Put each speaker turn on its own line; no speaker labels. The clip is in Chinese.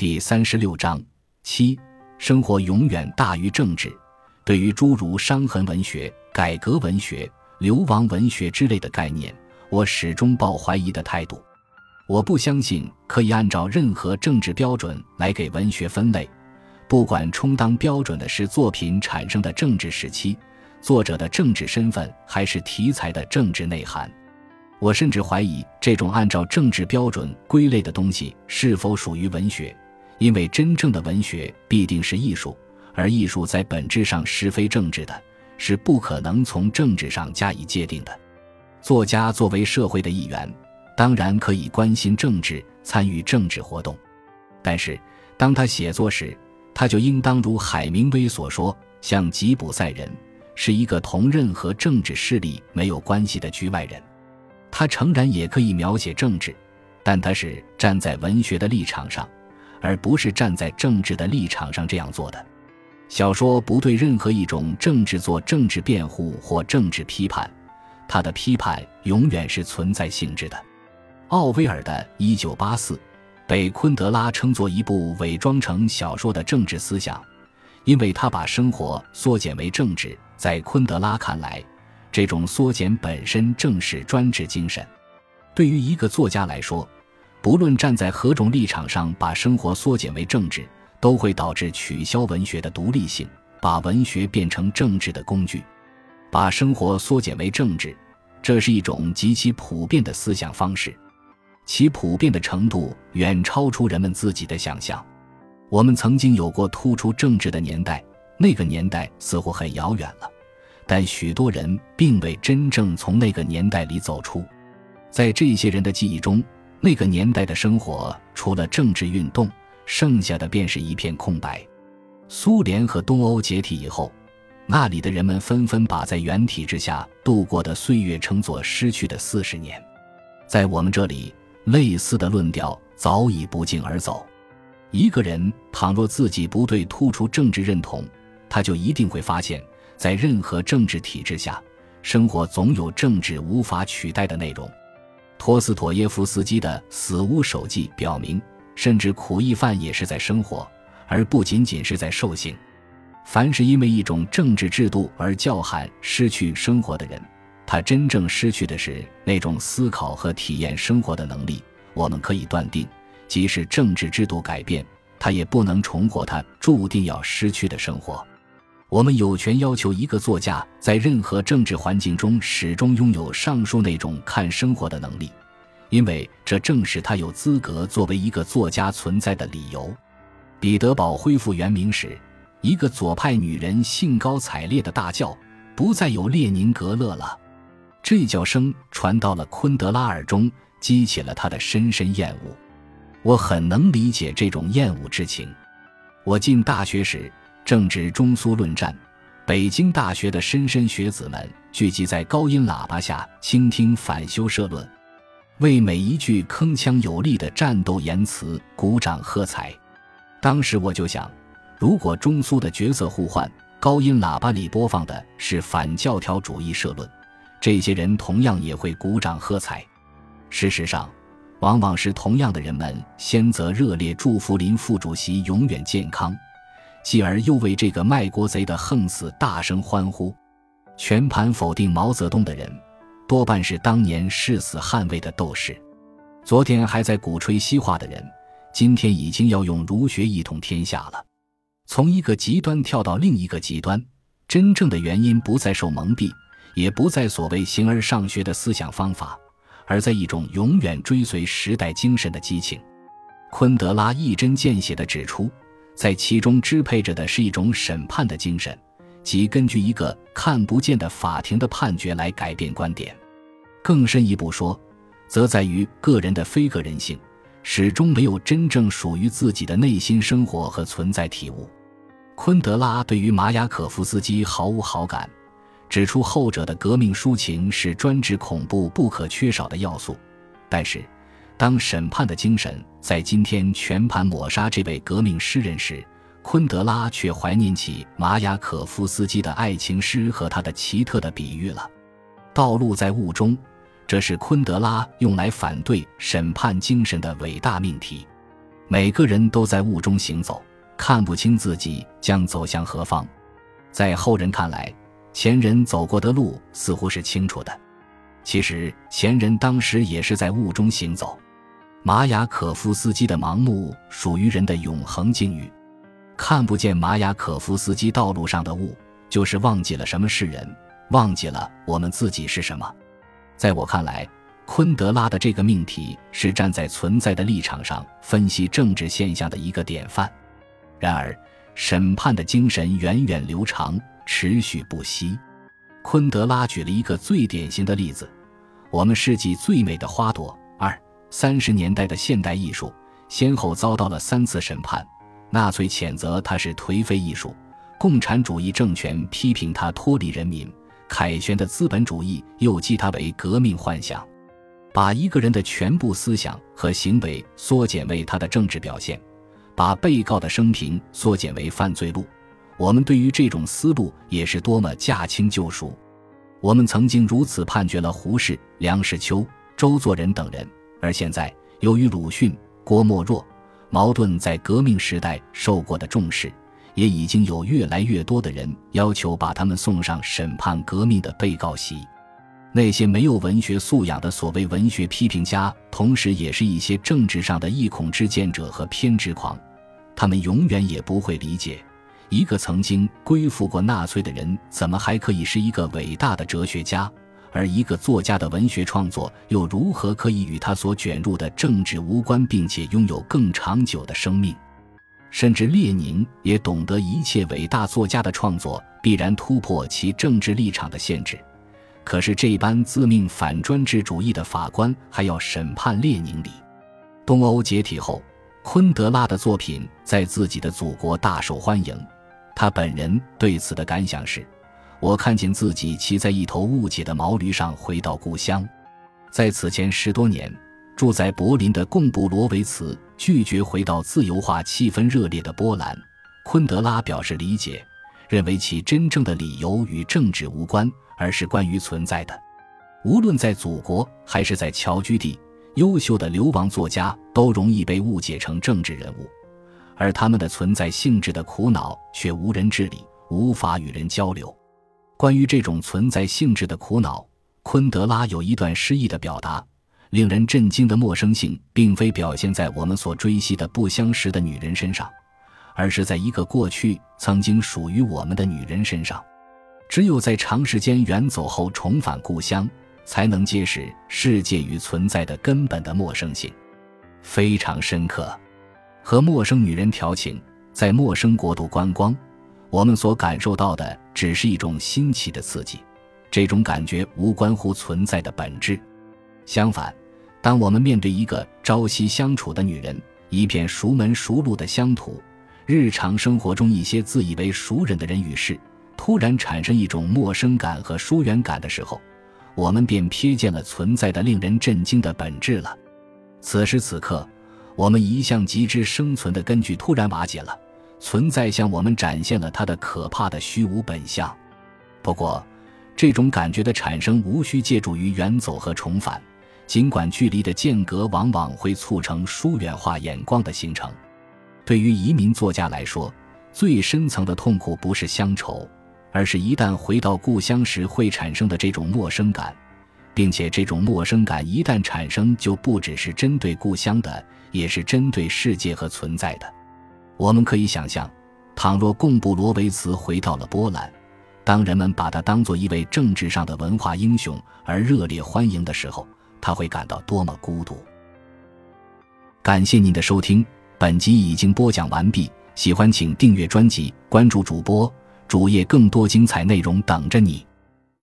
第三十六章七，生活永远大于政治。对于诸如伤痕文学、改革文学、流亡文学之类的概念，我始终抱怀疑的态度。我不相信可以按照任何政治标准来给文学分类，不管充当标准的是作品产生的政治时期、作者的政治身份，还是题材的政治内涵。我甚至怀疑，这种按照政治标准归类的东西是否属于文学，因为真正的文学必定是艺术，而艺术在本质上是非政治的，是不可能从政治上加以界定的。作家作为社会的一员。当然可以关心政治，参与政治活动，但是当他写作时，他就应当如海明威所说，像吉普赛人，是一个同任何政治势力没有关系的局外人。他诚然也可以描写政治，但他是站在文学的立场上，而不是站在政治的立场上这样做的。小说不对任何一种政治做政治辩护或政治批判，他的批判永远是存在性质的。奥威尔的《一九八四》被昆德拉称作一部伪装成小说的政治思想，因为他把生活缩减为政治。在昆德拉看来，这种缩减本身正是专制精神。对于一个作家来说，不论站在何种立场上，把生活缩减为政治，都会导致取消文学的独立性，把文学变成政治的工具。把生活缩减为政治，这是一种极其普遍的思想方式。其普遍的程度远超出人们自己的想象。我们曾经有过突出政治的年代，那个年代似乎很遥远了，但许多人并未真正从那个年代里走出。在这些人的记忆中，那个年代的生活除了政治运动，剩下的便是一片空白。苏联和东欧解体以后，那里的人们纷纷把在原体制下度过的岁月称作失去的四十年。在我们这里。类似的论调早已不胫而走。一个人倘若自己不对突出政治认同，他就一定会发现，在任何政治体制下，生活总有政治无法取代的内容。托斯妥耶夫斯基的《死屋手记》表明，甚至苦役犯也是在生活，而不仅仅是在受刑。凡是因为一种政治制度而叫喊失去生活的人。他真正失去的是那种思考和体验生活的能力。我们可以断定，即使政治制度改变，他也不能重获他注定要失去的生活。我们有权要求一个作家在任何政治环境中始终拥有上述那种看生活的能力，因为这正是他有资格作为一个作家存在的理由。彼得堡恢复原名时，一个左派女人兴高采烈地大叫：“不再有列宁格勒了！”这叫声传到了昆德拉耳中，激起了他的深深厌恶。我很能理解这种厌恶之情。我进大学时正值中苏论战，北京大学的莘莘学子们聚集在高音喇叭下倾听反修社论，为每一句铿锵有力的战斗言辞鼓掌喝彩。当时我就想，如果中苏的角色互换，高音喇叭里播放的是反教条主义社论。这些人同样也会鼓掌喝彩。事实上，往往是同样的人们先则热烈祝福林副主席永远健康，继而又为这个卖国贼的横死大声欢呼。全盘否定毛泽东的人，多半是当年誓死捍卫的斗士。昨天还在鼓吹西化的人，今天已经要用儒学一统天下了。从一个极端跳到另一个极端，真正的原因不再受蒙蔽。也不在所谓形而上学的思想方法，而在一种永远追随时代精神的激情。昆德拉一针见血地指出，在其中支配着的是一种审判的精神，即根据一个看不见的法庭的判决来改变观点。更深一步说，则在于个人的非个人性，始终没有真正属于自己的内心生活和存在体悟。昆德拉对于马雅可夫斯基毫无好感。指出后者的革命抒情是专制恐怖不可缺少的要素，但是，当审判的精神在今天全盘抹杀这位革命诗人时，昆德拉却怀念起马雅可夫斯基的爱情诗和他的奇特的比喻了。道路在雾中，这是昆德拉用来反对审判精神的伟大命题。每个人都在雾中行走，看不清自己将走向何方。在后人看来，前人走过的路似乎是清楚的，其实前人当时也是在雾中行走。马雅可夫斯基的盲目属于人的永恒境遇，看不见马雅可夫斯基道路上的雾，就是忘记了什么是人，忘记了我们自己是什么。在我看来，昆德拉的这个命题是站在存在的立场上分析政治现象的一个典范。然而，审判的精神源远流长，持续不息。昆德拉举了一个最典型的例子：我们世纪最美的花朵。三十年代的现代艺术先后遭到了三次审判，纳粹谴责它是颓废艺术，共产主义政权批评它脱离人民，凯旋的资本主义又讥他为革命幻想，把一个人的全部思想和行为缩减为他的政治表现，把被告的生平缩减为犯罪录。我们对于这种思路也是多么驾轻就熟。我们曾经如此判决了胡适、梁实秋、周作人等人。而现在，由于鲁迅、郭沫若、茅盾在革命时代受过的重视，也已经有越来越多的人要求把他们送上审判革命的被告席。那些没有文学素养的所谓文学批评家，同时也是一些政治上的异孔之见者和偏执狂。他们永远也不会理解，一个曾经归附过纳粹的人，怎么还可以是一个伟大的哲学家。而一个作家的文学创作又如何可以与他所卷入的政治无关，并且拥有更长久的生命？甚至列宁也懂得，一切伟大作家的创作必然突破其政治立场的限制。可是这般自命反专制主义的法官还要审判列宁里。东欧解体后，昆德拉的作品在自己的祖国大受欢迎。他本人对此的感想是。我看见自己骑在一头误解的毛驴上回到故乡，在此前十多年住在柏林的贡布罗维茨拒绝回到自由化气氛热烈的波兰。昆德拉表示理解，认为其真正的理由与政治无关，而是关于存在的。无论在祖国还是在侨居地，优秀的流亡作家都容易被误解成政治人物，而他们的存在性质的苦恼却无人治理，无法与人交流。关于这种存在性质的苦恼，昆德拉有一段诗意的表达：令人震惊的陌生性，并非表现在我们所追惜的不相识的女人身上，而是在一个过去曾经属于我们的女人身上。只有在长时间远走后重返故乡，才能揭示世界与存在的根本的陌生性，非常深刻。和陌生女人调情，在陌生国度观光。我们所感受到的只是一种新奇的刺激，这种感觉无关乎存在的本质。相反，当我们面对一个朝夕相处的女人，一片熟门熟路的乡土，日常生活中一些自以为熟人的人与事，突然产生一种陌生感和疏远感的时候，我们便瞥见了存在的令人震惊的本质了。此时此刻，我们一向极之生存的根据突然瓦解了。存在向我们展现了它的可怕的虚无本相。不过，这种感觉的产生无需借助于远走和重返，尽管距离的间隔往往会促成疏远化眼光的形成。对于移民作家来说，最深层的痛苦不是乡愁，而是一旦回到故乡时会产生的这种陌生感，并且这种陌生感一旦产生，就不只是针对故乡的，也是针对世界和存在的。我们可以想象，倘若贡布罗维茨回到了波兰，当人们把他当做一位政治上的文化英雄而热烈欢迎的时候，他会感到多么孤独。感谢您的收听，本集已经播讲完毕。喜欢请订阅专辑，关注主播主页，更多精彩内容等着你。